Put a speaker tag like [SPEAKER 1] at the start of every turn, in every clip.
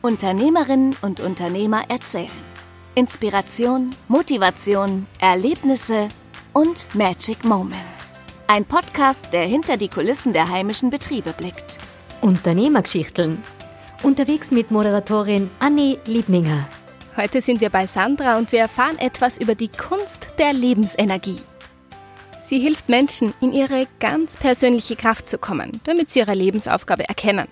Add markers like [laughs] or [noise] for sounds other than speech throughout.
[SPEAKER 1] Unternehmerinnen und Unternehmer erzählen. Inspiration, Motivation, Erlebnisse und Magic Moments. Ein Podcast, der hinter die Kulissen der heimischen Betriebe blickt.
[SPEAKER 2] Unternehmergeschichteln. Unterwegs mit Moderatorin Annie Liebminger.
[SPEAKER 3] Heute sind wir bei Sandra und wir erfahren etwas über die Kunst der Lebensenergie. Sie hilft Menschen, in ihre ganz persönliche Kraft zu kommen, damit sie ihre Lebensaufgabe erkennen.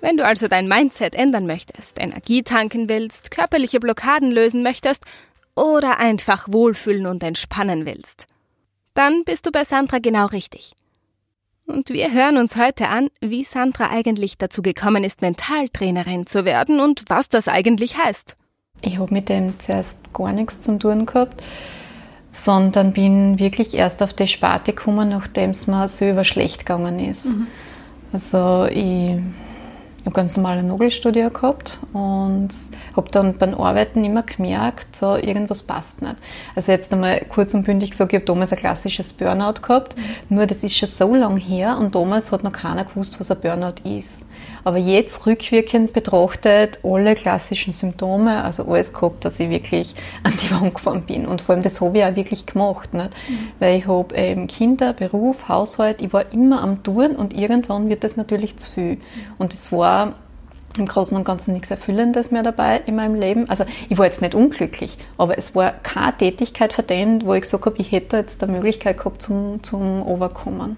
[SPEAKER 3] Wenn du also dein Mindset ändern möchtest, Energie tanken willst, körperliche Blockaden lösen möchtest oder einfach wohlfühlen und entspannen willst, dann bist du bei Sandra genau richtig. Und wir hören uns heute an, wie Sandra eigentlich dazu gekommen ist, Mentaltrainerin zu werden und was das eigentlich heißt.
[SPEAKER 4] Ich habe mit dem zuerst gar nichts zu tun gehabt, sondern bin wirklich erst auf die Sparte gekommen, nachdem es mir selber schlecht gegangen ist. Mhm. Also ich habe ganz normale Nagelstudio gehabt und habe dann beim Arbeiten immer gemerkt, so irgendwas passt nicht. Also jetzt einmal kurz und bündig gesagt, ich habe damals ein klassisches Burnout gehabt, nur das ist schon so lang her und damals hat noch keiner gewusst, was ein Burnout ist. Aber jetzt rückwirkend betrachtet, alle klassischen Symptome, also alles gehabt, dass ich wirklich an die Wand gefahren bin. Und vor allem das habe ich auch wirklich gemacht, nicht? Mhm. weil ich habe ähm, Kinder, Beruf, Haushalt, ich war immer am Touren und irgendwann wird das natürlich zu viel. Und es war im Großen und Ganzen nichts Erfüllendes mehr dabei in meinem Leben. Also ich war jetzt nicht unglücklich, aber es war keine Tätigkeit verdient, wo ich gesagt habe, ich hätte jetzt die Möglichkeit gehabt zum, zum Overkommen.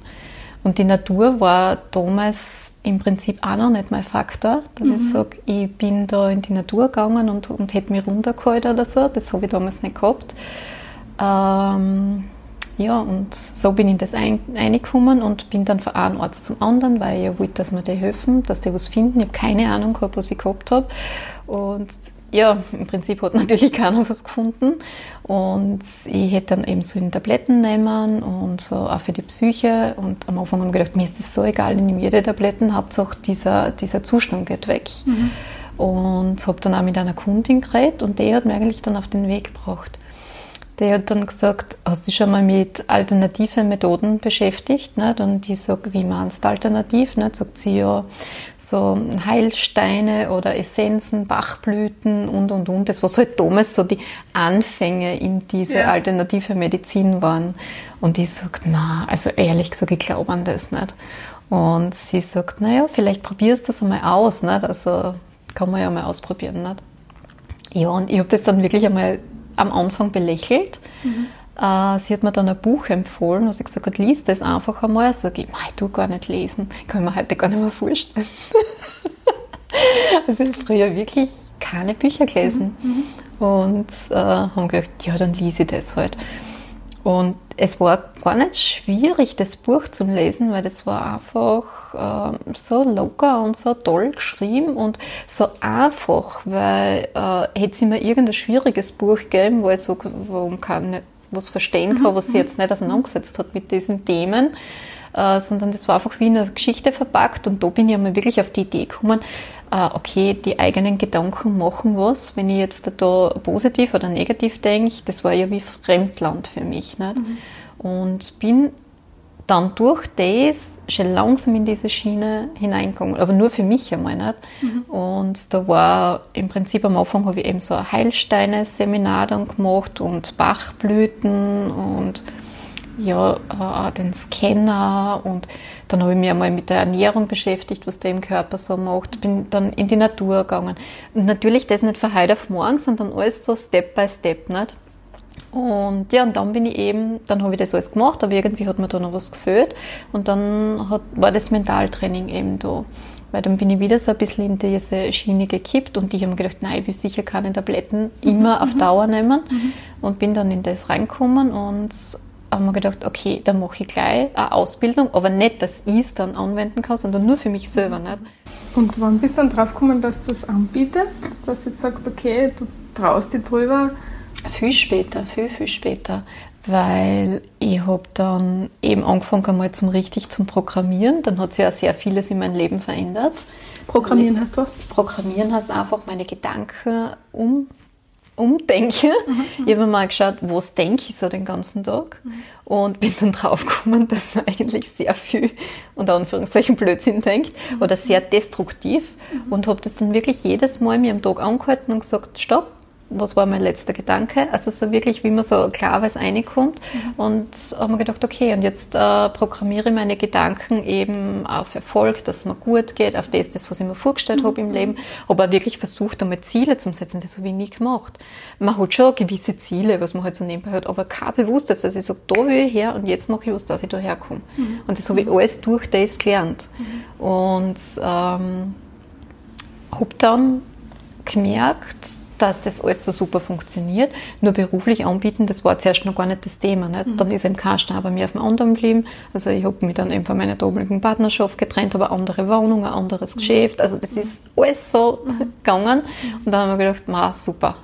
[SPEAKER 4] Und die Natur war damals im Prinzip auch noch nicht mein Faktor, dass mhm. ich sage, ich bin da in die Natur gegangen und, und hätte mich runtergeholt oder so. Das habe ich damals nicht gehabt. Ähm, ja, und so bin ich in das reingekommen und bin dann von einem Arzt zum anderen, weil ich wollte, dass mir die helfen, dass die was finden. Ich habe keine Ahnung gehabt, was ich gehabt habe. Und ja, im Prinzip hat [laughs] natürlich keiner was gefunden. Und ich hätte dann eben so in Tabletten nehmen und so auch für die Psyche. Und am Anfang habe ich gedacht, mir ist das so egal, ich nehme jede Tabletten, Hauptsache dieser, dieser Zustand geht weg. Mhm. Und habe dann auch mit einer Kundin geredet und die hat mir eigentlich dann auf den Weg gebracht. Der hat dann gesagt, hast du dich schon mal mit alternativen Methoden beschäftigt? Nicht? Und ich sage, wie meinst du alternativ? Nicht? Sagt sie ja, so Heilsteine oder Essenzen, Bachblüten und, und, und. Das was halt damals so die Anfänge in diese ja. alternative Medizin waren. Und ich sage, na, also ehrlich gesagt, ich glaube an das nicht. Und sie sagt, naja, vielleicht probierst du das einmal aus. Nicht? Also kann man ja mal ausprobieren. Nicht? Ja, und ich habe das dann wirklich einmal am Anfang belächelt. Mhm. Äh, sie hat mir dann ein Buch empfohlen, was ich gesagt habe, lies das einfach einmal. Sag ich, ich tu gar nicht lesen. Kann ich mir heute gar nicht mehr vorstellen. [laughs] also ich habe früher wirklich keine Bücher gelesen. Mhm. mhm. Und äh, haben gedacht, ja, dann lese ich das halt. Und es war gar nicht schwierig, das Buch zu lesen, weil das war einfach äh, so locker und so toll geschrieben und so einfach, weil äh, hätte sie mir irgendein schwieriges Buch gegeben, wo ich so, wo kann was verstehen kann, mhm, was sie mhm. jetzt nicht auseinandergesetzt hat mit diesen Themen, äh, sondern das war einfach wie in eine Geschichte verpackt und da bin ich einmal wirklich auf die Idee gekommen, okay, die eigenen Gedanken machen was. Wenn ich jetzt da positiv oder negativ denke, das war ja wie Fremdland für mich. Nicht? Mhm. Und bin dann durch das schon langsam in diese Schiene hineingekommen, aber nur für mich einmal nicht. Mhm. Und da war im Prinzip am Anfang habe ich eben so ein Heilsteine-Seminar dann gemacht und Bachblüten und ja, äh, den Scanner und dann habe ich mich einmal mit der Ernährung beschäftigt, was der im Körper so macht. Bin dann in die Natur gegangen. Und natürlich das nicht von heute auf morgen, sondern alles so Step by Step, nicht? Und ja, und dann bin ich eben, dann habe ich das alles gemacht, aber irgendwie hat mir da noch was gefehlt. Und dann hat, war das Mentaltraining eben da. Weil dann bin ich wieder so ein bisschen in diese Schiene gekippt und ich habe mir gedacht, nein, ich will sicher keine Tabletten immer mhm. auf Dauer nehmen. Mhm. Und bin dann in das reingekommen und haben wir gedacht, okay, dann mache ich gleich eine Ausbildung, aber nicht, dass ich es dann anwenden kann, sondern nur für mich selber. Nicht?
[SPEAKER 5] Und wann bist du dann drauf gekommen, dass du es anbietest? Dass du jetzt sagst, okay, du traust dich drüber?
[SPEAKER 4] Viel später, viel, viel später. Weil ich habe dann eben angefangen einmal zum richtig zum Programmieren. Dann hat sich ja sehr vieles in meinem Leben verändert.
[SPEAKER 5] Programmieren heißt was?
[SPEAKER 4] Programmieren heißt einfach meine Gedanken um umdenke. Mhm. Ich habe mal geschaut, was denke ich so den ganzen Tag mhm. und bin dann [laughs] draufgekommen, dass man eigentlich sehr viel unter Anführungszeichen Blödsinn denkt mhm. oder sehr destruktiv mhm. und habe das dann wirklich jedes Mal mir am Tag angehalten und gesagt, stopp, was war mein letzter Gedanke? Also so wirklich, wie man so klar weiß, reinkommt. Mhm. Und haben wir gedacht, okay, und jetzt äh, programmiere ich meine Gedanken eben auf Erfolg, dass es mir gut geht, auf das, das was ich mir vorgestellt mhm. habe im Leben. Aber wirklich versucht, einmal Ziele zu setzen. Das habe ich nie gemacht. Man hat schon gewisse Ziele, was man halt so nebenbei hat, aber kein Bewusstes. Also ich sage, da will ich her und jetzt mache ich was, dass ich da herkomme. Mhm. Und das habe ich alles durch das gelernt. Mhm. Und ähm, habe dann gemerkt, dass das alles so super funktioniert. Nur beruflich anbieten, das war zuerst noch gar nicht das Thema. Nicht? Mhm. Dann ist eben kein bei mir auf dem anderen geblieben. Also ich habe mich dann eben von meiner damaligen Partnerschaft getrennt, habe eine andere Wohnung, ein anderes mhm. Geschäft. Also das ist alles so mhm. [laughs] gegangen. Und dann haben wir gedacht, ma, super.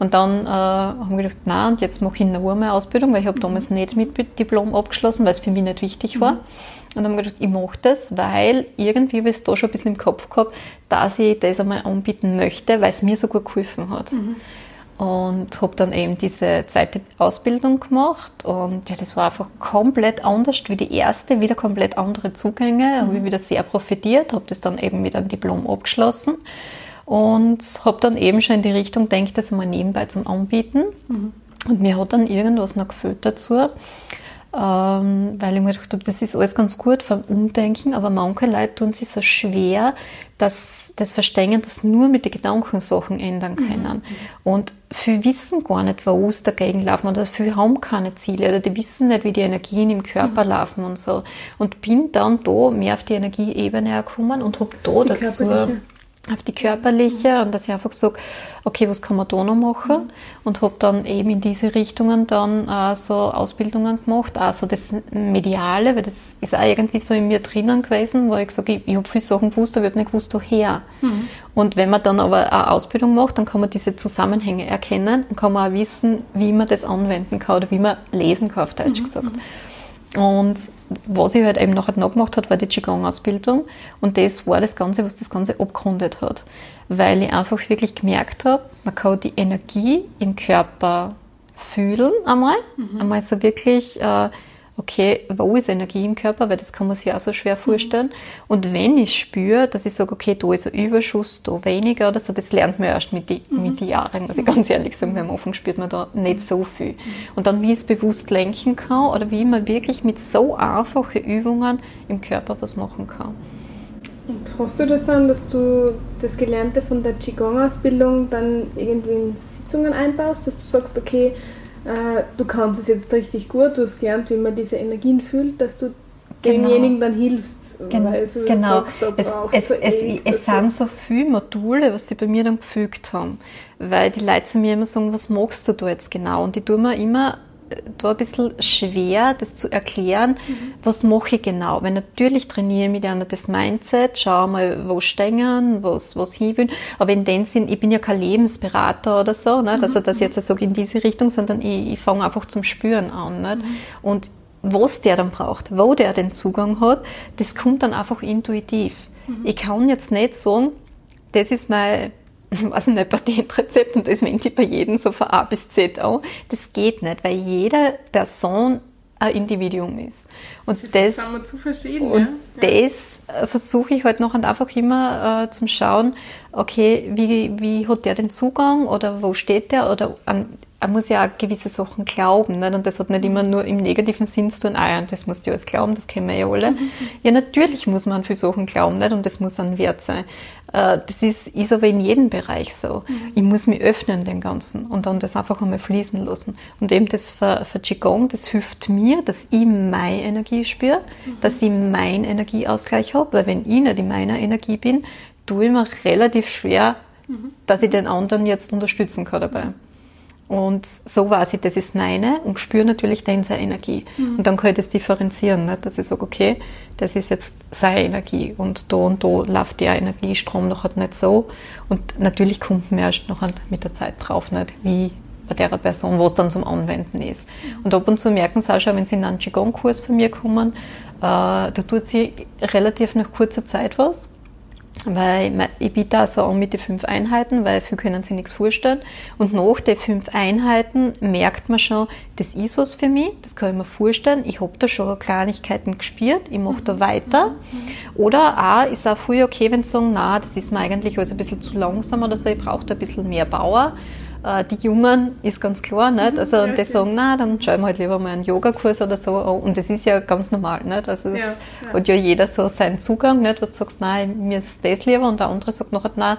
[SPEAKER 4] Und dann äh, haben wir gedacht, na und jetzt mache ich noch einmal Ausbildung, weil ich habe mhm. damals nicht mit Diplom abgeschlossen, weil es für mich nicht wichtig war. Mhm. Und dann haben wir gedacht, ich mache das, weil irgendwie habe ich es da schon ein bisschen im Kopf gehabt, dass ich das einmal anbieten möchte, weil es mir so gut geholfen hat. Mhm. Und habe dann eben diese zweite Ausbildung gemacht und ja, das war einfach komplett anders wie die erste, wieder komplett andere Zugänge, mhm. habe ich wieder sehr profitiert, habe das dann eben mit einem Diplom abgeschlossen und habe dann eben schon in die Richtung denkt, das einmal nebenbei zum Anbieten. Mhm. Und mir hat dann irgendwas noch gefällt dazu ähm, weil ich mir gedacht habe, das ist alles ganz gut vom Umdenken, aber manche Leute tun sich so schwer, dass das Verstehen, dass nur mit den Gedanken Sachen ändern mhm. können. Mhm. Und viele wissen gar nicht, wo es dagegen laufen oder viele haben keine Ziele oder die wissen nicht, wie die Energien im Körper mhm. laufen und so. Und bin dann da mehr auf die Energieebene gekommen und habe da dazu... Auf die körperliche und dass ich einfach sage, okay, was kann man da noch machen? Mhm. Und habe dann eben in diese Richtungen dann äh, so Ausbildungen gemacht, also das Mediale, weil das ist auch irgendwie so in mir drinnen gewesen, wo ich gesagt ich, ich habe viele Sachen gewusst, aber ich habe nicht gewusst, woher. Mhm. Und wenn man dann aber eine Ausbildung macht, dann kann man diese Zusammenhänge erkennen und kann man auch wissen, wie man das anwenden kann oder wie man lesen kann, auf Deutsch mhm. gesagt. Und was ich halt eben nachher noch gemacht habe, war die Qigong-Ausbildung. Und das war das Ganze, was das Ganze abgerundet hat. Weil ich einfach wirklich gemerkt habe, man kann die Energie im Körper fühlen einmal. Mhm. Einmal so wirklich äh, okay, wo ist Energie im Körper, weil das kann man sich auch so schwer vorstellen. Mhm. Und wenn ich spüre, dass ich sage, okay, da ist ein Überschuss, da weniger oder so, das lernt man erst mit den mhm. Jahren, muss ich ganz ehrlich sagen, weil am Anfang spürt man da nicht so viel. Und dann, wie ich es bewusst lenken kann oder wie man wirklich mit so einfachen Übungen im Körper was machen kann.
[SPEAKER 5] Und hast du das dann, dass du das Gelernte von der Qigong-Ausbildung dann irgendwie in Sitzungen einbaust, dass du sagst, okay, äh, du kannst es jetzt richtig gut, du hast gelernt, wie man diese Energien fühlt, dass du genau. demjenigen dann hilfst.
[SPEAKER 4] Gen
[SPEAKER 5] also
[SPEAKER 4] genau. Sagst, es, es, es, es sind so viele Module, was sie bei mir dann gefügt haben. Weil die Leute zu mir immer sagen, was magst du da jetzt genau? Und die tun mir immer da ein bisschen schwer, das zu erklären, mhm. was mache ich genau. Weil natürlich trainiere ich mit einer das Mindset, schaue mal, wo stehen, was, was hinwollen. Aber in dem Sinn, ich bin ja kein Lebensberater oder so, ne, dass er das mhm. jetzt sage in diese Richtung, sondern ich, ich fange einfach zum Spüren an. Nicht? Mhm. Und was der dann braucht, wo der den Zugang hat, das kommt dann einfach intuitiv. Mhm. Ich kann jetzt nicht sagen, das ist mein [laughs] weiß nicht, Patientrezept und das wende ich bei jedem so von A bis Z an. Das geht nicht, weil jede Person ein Individuum ist. Und das, das,
[SPEAKER 5] wir zu verschieden,
[SPEAKER 4] und ja. das äh, versuche ich halt noch und einfach immer äh, zum Schauen, okay, wie, wie hat der den Zugang oder wo steht der oder an, er muss ja auch gewisse Sachen glauben. Nicht? Und das hat nicht immer nur im negativen Sinn zu tun, ah ja, das musst du alles glauben, das kennen wir ja alle. Mhm. Ja, natürlich muss man an viele Sachen glauben, nicht? und das muss ein Wert sein. Äh, das ist, ist aber in jedem Bereich so. Mhm. Ich muss mich öffnen dem Ganzen und dann das einfach einmal fließen lassen. Und eben das für, für Qigong, das hilft mir, dass ich meine Energie spüre, mhm. dass ich meinen Energieausgleich habe, weil wenn ich nicht in meiner Energie bin, tue ich mir relativ schwer, dass ich den anderen jetzt unterstützen kann dabei. Und so weiß ich, das ist meine und spüre natürlich dann seine Energie. Mhm. Und dann kann ich das differenzieren, nicht? dass ich sage, okay, das ist jetzt seine Energie und da und da läuft der Energiestrom noch halt nicht so. Und natürlich kommt man erst noch mit der Zeit drauf, nicht? wie bei der Person, wo es dann zum Anwenden ist. Mhm. Und ab und zu merken sie auch schon, wenn sie in einen Qigong-Kurs von mir kommen, äh, da tut sie relativ nach kurzer Zeit was weil ich biete auch so an mit den fünf Einheiten, weil viele können sich nichts vorstellen. Und nach den fünf Einheiten merkt man schon, das ist was für mich, das kann ich mir vorstellen. Ich habe da schon Kleinigkeiten gespürt, ich mache da weiter. Oder auch, ist auch früher okay, wenn sie sagen, na, das ist mir eigentlich alles ein bisschen zu langsam oder so, ich brauche da ein bisschen mehr Bauer. Äh, die Jungen ist ganz klar, nicht? Also, ja, die sagen, na, dann schauen wir halt lieber mal einen Yogakurs oder so. Und das ist ja ganz normal, nicht? Also, es ja, ja. hat ja jeder so seinen Zugang, nicht? Was du sagst, nein, mir ist das lieber. Und der andere sagt nachher, nein,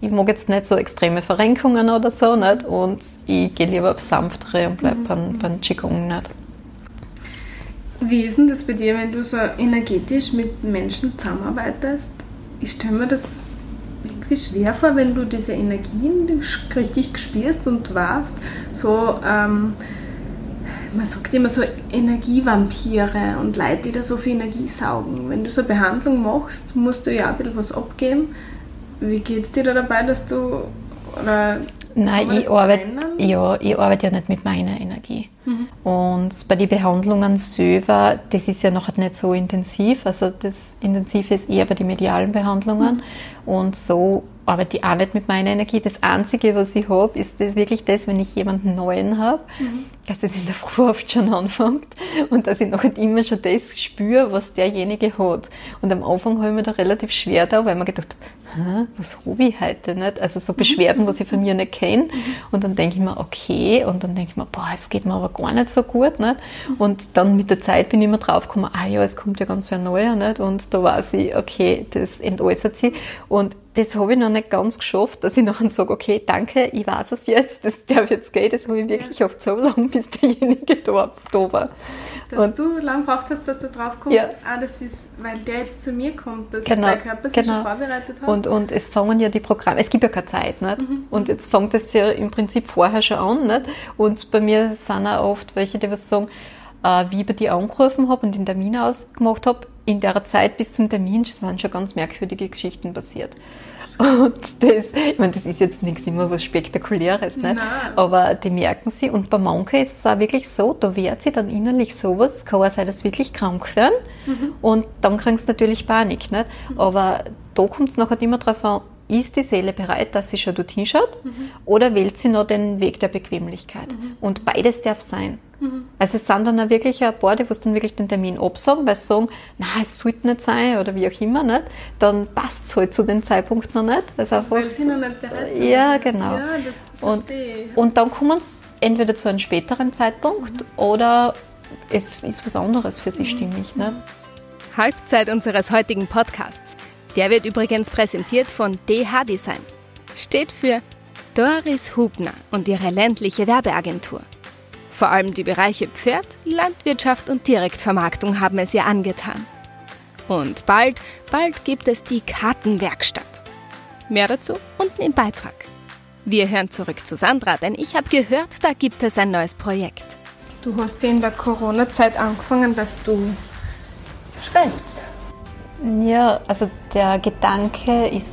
[SPEAKER 4] ich mag jetzt nicht so extreme Verrenkungen oder so, nicht? Und ich gehe lieber auf sanftere und bleib mhm. beim, beim Qigong, nicht?
[SPEAKER 5] Wie ist denn das bei dir, wenn du so energetisch mit Menschen zusammenarbeitest? Ich stelle mir das schwer vor, wenn du diese Energien richtig spürst und warst. So, ähm, man sagt immer so Energievampire und Leute, die da so viel Energie saugen. Wenn du so eine Behandlung machst, musst du ja ein bisschen was abgeben. Wie geht es dir da dabei, dass du oder
[SPEAKER 4] Nein, ich arbeite, ja, ich arbeite ja nicht mit meiner Energie. Mhm. Und bei den Behandlungen selber, das ist ja noch nicht so intensiv. Also das Intensive ist eher bei den medialen Behandlungen. Mhm. Und so arbeite ich auch nicht mit meiner Energie. Das Einzige, was ich habe, ist das wirklich das, wenn ich jemanden Neuen habe, mhm. dass das in der Früh oft schon anfängt und dass ich noch immer schon das spüre, was derjenige hat. Und am Anfang habe ich mir da relativ schwer da, weil ich mir gedacht habe, was habe ich heute nicht? Also so Beschwerden, was ich von mir nicht kenne. Mhm. Und dann denke ich mir, okay. Und dann denke ich mir, boah, es geht mir aber gar nicht so gut. Nicht? Und dann mit der Zeit bin ich immer drauf gekommen, ah ja, es kommt ja ganz viel Neuer. Nicht? Und da weiß ich, okay, das entäußert sich. Und das habe ich noch nicht ganz geschafft, dass ich nachher sage, okay, danke, ich weiß es jetzt, das darf jetzt gehen. Das habe ich wirklich ja. oft so lange, bis derjenige da, da war.
[SPEAKER 5] Dass und du lange braucht hast, dass du drauf kommst, ja. ah, das ist, weil der jetzt zu mir kommt, dass genau, der Körper sich genau. schon vorbereitet hat.
[SPEAKER 4] Und, und es fangen ja die Programme, es gibt ja keine Zeit, nicht? Mhm. Und jetzt fängt es ja im Prinzip vorher schon an, nicht? Und bei mir sind auch oft welche, die was sagen, äh, wie ich bei dir angerufen habe und den Termin ausgemacht habe, in der Zeit bis zum Termin sind schon ganz merkwürdige Geschichten passiert. Und das, ich meine, das ist jetzt nichts immer was Spektakuläres, nicht? aber die merken sie. Und bei manchen ist es auch wirklich so, da wehrt sie dann innerlich sowas. Es kann auch sein, dass sie wirklich krank werden. Mhm. Und dann kriegst du natürlich Panik. Nicht? Mhm. Aber da kommt es nachher immer darauf an, ist die Seele bereit, dass sie schon dorthin schaut? Mhm. Oder wählt sie noch den Weg der Bequemlichkeit? Mhm. Und beides darf sein. Mhm. Also es sind dann auch wirklich ein paar, die dann wirklich den Termin absagen, weil sie sagen, na, es sollte nicht sein oder wie auch immer nicht. Dann passt es halt zu dem Zeitpunkt noch nicht.
[SPEAKER 5] Also einfach, weil sie noch nicht bereit sind.
[SPEAKER 4] Ja, genau. Ja, und, und dann kommen sie entweder zu einem späteren Zeitpunkt mhm. oder es ist was anderes für sie mhm. stimmig. Nicht?
[SPEAKER 3] Halbzeit unseres heutigen Podcasts. Der wird übrigens präsentiert von DH Design. Steht für Doris Hubner und ihre ländliche Werbeagentur. Vor allem die Bereiche Pferd, Landwirtschaft und Direktvermarktung haben es ihr angetan. Und bald, bald gibt es die Kartenwerkstatt. Mehr dazu unten im Beitrag. Wir hören zurück zu Sandra, denn ich habe gehört, da gibt es ein neues Projekt.
[SPEAKER 5] Du hast ja in der Corona-Zeit angefangen, dass du schreibst.
[SPEAKER 4] Ja, also der Gedanke ist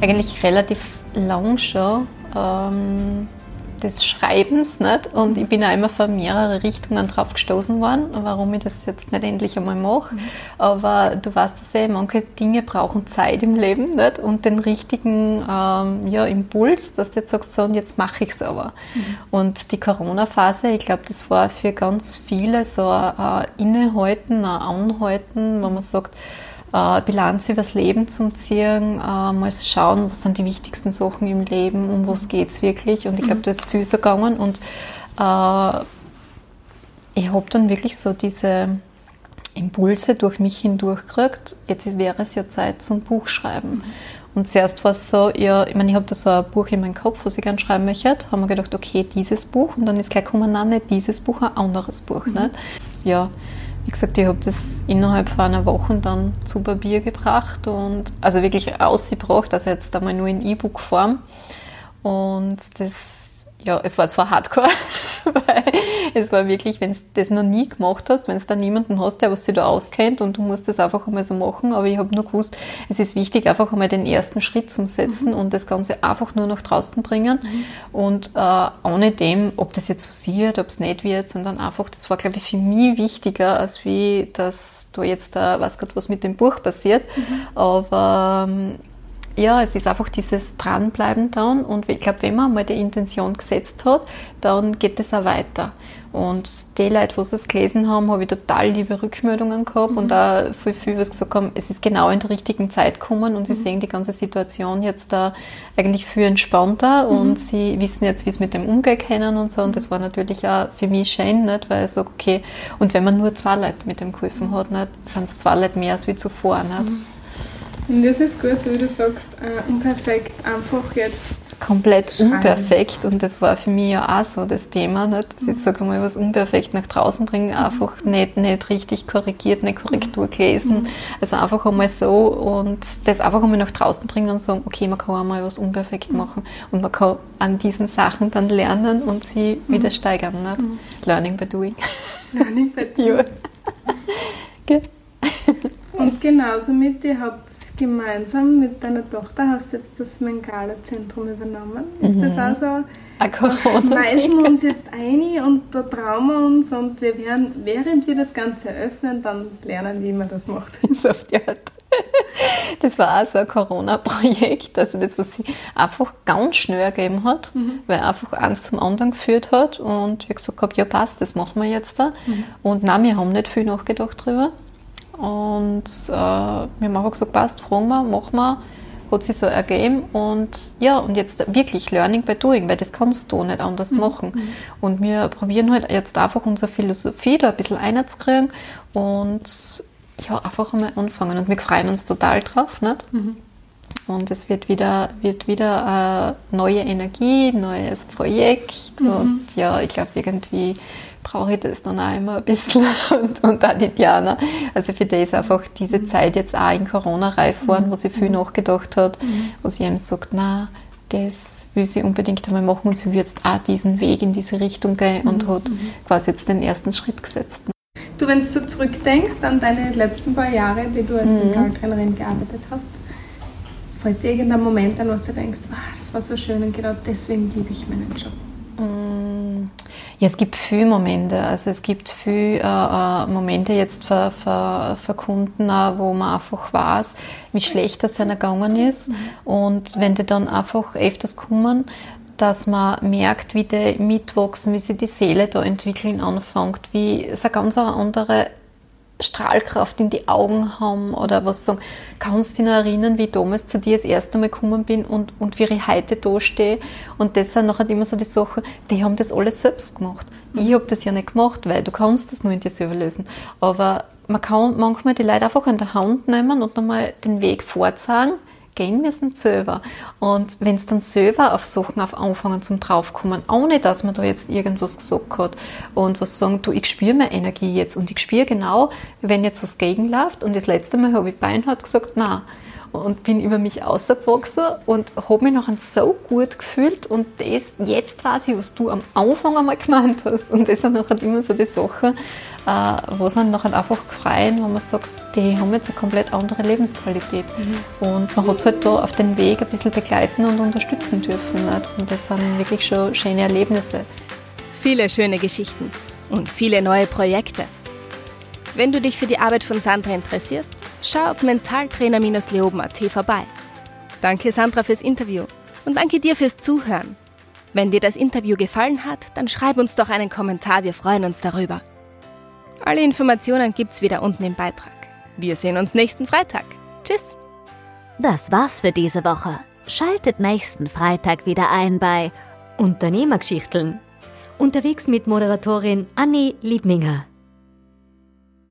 [SPEAKER 4] eigentlich relativ lang schon. Ähm, des Schreibens nicht. Und ich bin auch immer von mehreren Richtungen drauf gestoßen worden, warum ich das jetzt nicht endlich einmal mache. Mhm. Aber du weißt dass eh, manche Dinge brauchen Zeit im Leben nicht? und den richtigen ähm, ja, Impuls, dass du jetzt sagst, so und jetzt mache ich es aber. Mhm. Und die Corona-Phase, ich glaube, das war für ganz viele so ein Innehalten, ein Anhalten, wo man sagt, äh, Bilanz über das Leben zum Ziehen, äh, mal schauen, was sind die wichtigsten Sachen im Leben, um was geht es wirklich. Und ich glaube, mhm. da ist viel so gegangen. Und äh, ich habe dann wirklich so diese Impulse durch mich hindurch gekriegt. Jetzt wäre es ja Zeit zum Buchschreiben. Mhm. Und zuerst war es so, ja, ich meine, ich habe da so ein Buch in meinem Kopf, was ich gerne schreiben möchte. Haben wir gedacht, okay, dieses Buch. Und dann ist gleich gekommen, nein, nicht dieses Buch, ein anderes Buch. Mhm. Nicht? Ja, wie gesagt, ich habe das innerhalb von einer Woche dann zu Papier gebracht und also wirklich ausgebracht, also jetzt einmal nur in E-Book-Form. Und das ja, es war zwar hardcore, [laughs] es war wirklich, wenn du das noch nie gemacht hast, wenn du da niemanden hast, der was sich da auskennt und du musst das einfach einmal so machen, aber ich habe nur gewusst, es ist wichtig, einfach einmal den ersten Schritt zu setzen mhm. und das Ganze einfach nur nach draußen bringen mhm. und äh, ohne dem, ob das jetzt passiert, ob es nicht wird, sondern einfach, das war, glaube ich, für mich wichtiger, als wie, dass da jetzt da, weiß Gott, was mit dem Buch passiert, mhm. aber ähm, ja, es ist einfach dieses Dranbleiben dann und ich glaube, wenn man einmal die Intention gesetzt hat, dann geht es auch weiter. Und die Leute, die es gelesen haben, habe ich total liebe Rückmeldungen gehabt mhm. und auch viel, viel, was gesagt haben, es ist genau in der richtigen Zeit gekommen und sie mhm. sehen die ganze Situation jetzt da eigentlich viel entspannter mhm. und sie wissen jetzt, wie es mit dem umgehen können und so. Und das war natürlich auch für mich schön, nicht? weil ich so, okay, und wenn man nur zwei Leute mit dem geholfen hat, sind es zwei Leute mehr als wie zuvor. Nicht? Mhm.
[SPEAKER 5] Und das ist gut, so wie du sagst, äh, unperfekt, einfach jetzt.
[SPEAKER 4] Komplett schreiben. unperfekt und das war für mich ja auch so das Thema, nicht? dass mhm. ich sage mal was unperfekt nach draußen bringen, mhm. einfach nicht, nicht richtig korrigiert, nicht Korrektur mhm. gelesen, mhm. also einfach einmal so und das einfach einmal nach draußen bringen und sagen, okay, man kann auch mal was unperfekt mhm. machen und man kann an diesen Sachen dann lernen und sie mhm. wieder steigern. Nicht? Learning by doing.
[SPEAKER 5] Learning by [laughs] doing. ja. Und genauso mit, ihr habt gemeinsam mit deiner Tochter hast jetzt das Mengala-Zentrum übernommen. Ist mhm. das also, weisen wir uns jetzt ein und da trauen wir uns und wir werden, während wir das Ganze eröffnen, dann lernen, wie man das macht. [laughs]
[SPEAKER 4] Das war auch so ein Corona-Projekt, also das, was sie einfach ganz schnell ergeben hat, mhm. weil einfach eins zum anderen geführt hat und wir gesagt habe, ja passt, das machen wir jetzt da. Mhm. Und nein, wir haben nicht viel nachgedacht drüber. Und äh, wir haben einfach gesagt, passt, fragen wir, machen wir. Hat sich so ergeben und ja, und jetzt wirklich Learning by Doing, weil das kannst du nicht anders mhm. machen. Mhm. Und wir probieren halt jetzt einfach unsere Philosophie da ein bisschen einzukriegen und ja, einfach einmal anfangen. Und wir freuen uns total drauf, nicht? Mhm. Und es wird wieder, wird wieder äh, neue Energie, neues Projekt. Mhm. Und ja, ich glaube, irgendwie brauche ich das dann auch immer ein bisschen [laughs] und, und auch die Diana. Also für die ist einfach diese Zeit jetzt auch in Corona reif worden, wo sie viel mhm. nachgedacht hat, mhm. wo sie eben sagt, na, das will sie unbedingt einmal machen und sie will jetzt auch diesen Weg in diese Richtung gehen und mhm. hat quasi jetzt den ersten Schritt gesetzt.
[SPEAKER 5] Du, wenn du zurückdenkst an deine letzten paar Jahre, die du als mhm. Mentaltrainerin gearbeitet hast, fällt dir irgendein Moment an, was du denkst, wow, das war so schön und genau deswegen liebe ich meinen Job?
[SPEAKER 4] Mm. Ja, es gibt viele Momente. Also es gibt viele äh, äh, Momente jetzt für, für, für Kunden, wo man einfach weiß, wie schlecht das einer gegangen ist. Und wenn die dann einfach öfters kommen, dass man merkt, wie die mitwachsen, wie sich die Seele da entwickeln anfängt, wie es eine ganz andere Strahlkraft in die Augen haben oder was sagen. Kannst du dich noch erinnern, wie ich damals zu dir das erste Mal gekommen bin und, und wie ich heute da stehe? Und das sind nachher immer so die Sachen, die haben das alles selbst gemacht. Ich habe das ja nicht gemacht, weil du kannst das nur in dir selber lösen. Aber man kann manchmal die Leute einfach an der Hand nehmen und nochmal den Weg vorzeigen gehen müssen selber. Und wenn es dann selber auf Sachen auf anfangen zum draufkommen, ohne dass man da jetzt irgendwas gesagt hat und was sagen, du, ich spüre meine Energie jetzt und ich spüre genau, wenn jetzt was gegenläuft und das letzte Mal habe ich Beinhard gesagt, na und bin über mich ausgewachsen und habe mich nachher so gut gefühlt und das, jetzt weiß ich, was du am Anfang einmal gemeint hast und das sind nachher immer so die Sachen, äh, wo dann nachher einfach gefreien, wo man sagt, die haben jetzt eine komplett andere Lebensqualität mhm. und man hat es halt da auf den Weg ein bisschen begleiten und unterstützen dürfen nicht? und das sind wirklich schon schöne Erlebnisse.
[SPEAKER 3] Viele schöne Geschichten und viele neue Projekte. Wenn du dich für die Arbeit von Sandra interessierst, schau auf mentaltrainer-leoben.at vorbei. Danke Sandra fürs Interview und danke dir fürs Zuhören. Wenn dir das Interview gefallen hat, dann schreib uns doch einen Kommentar, wir freuen uns darüber. Alle Informationen gibt's wieder unten im Beitrag. Wir sehen uns nächsten Freitag. Tschüss.
[SPEAKER 1] Das war's für diese Woche. Schaltet nächsten Freitag wieder ein bei
[SPEAKER 2] Unternehmergeschichteln. Unterwegs mit Moderatorin Annie Liebminger.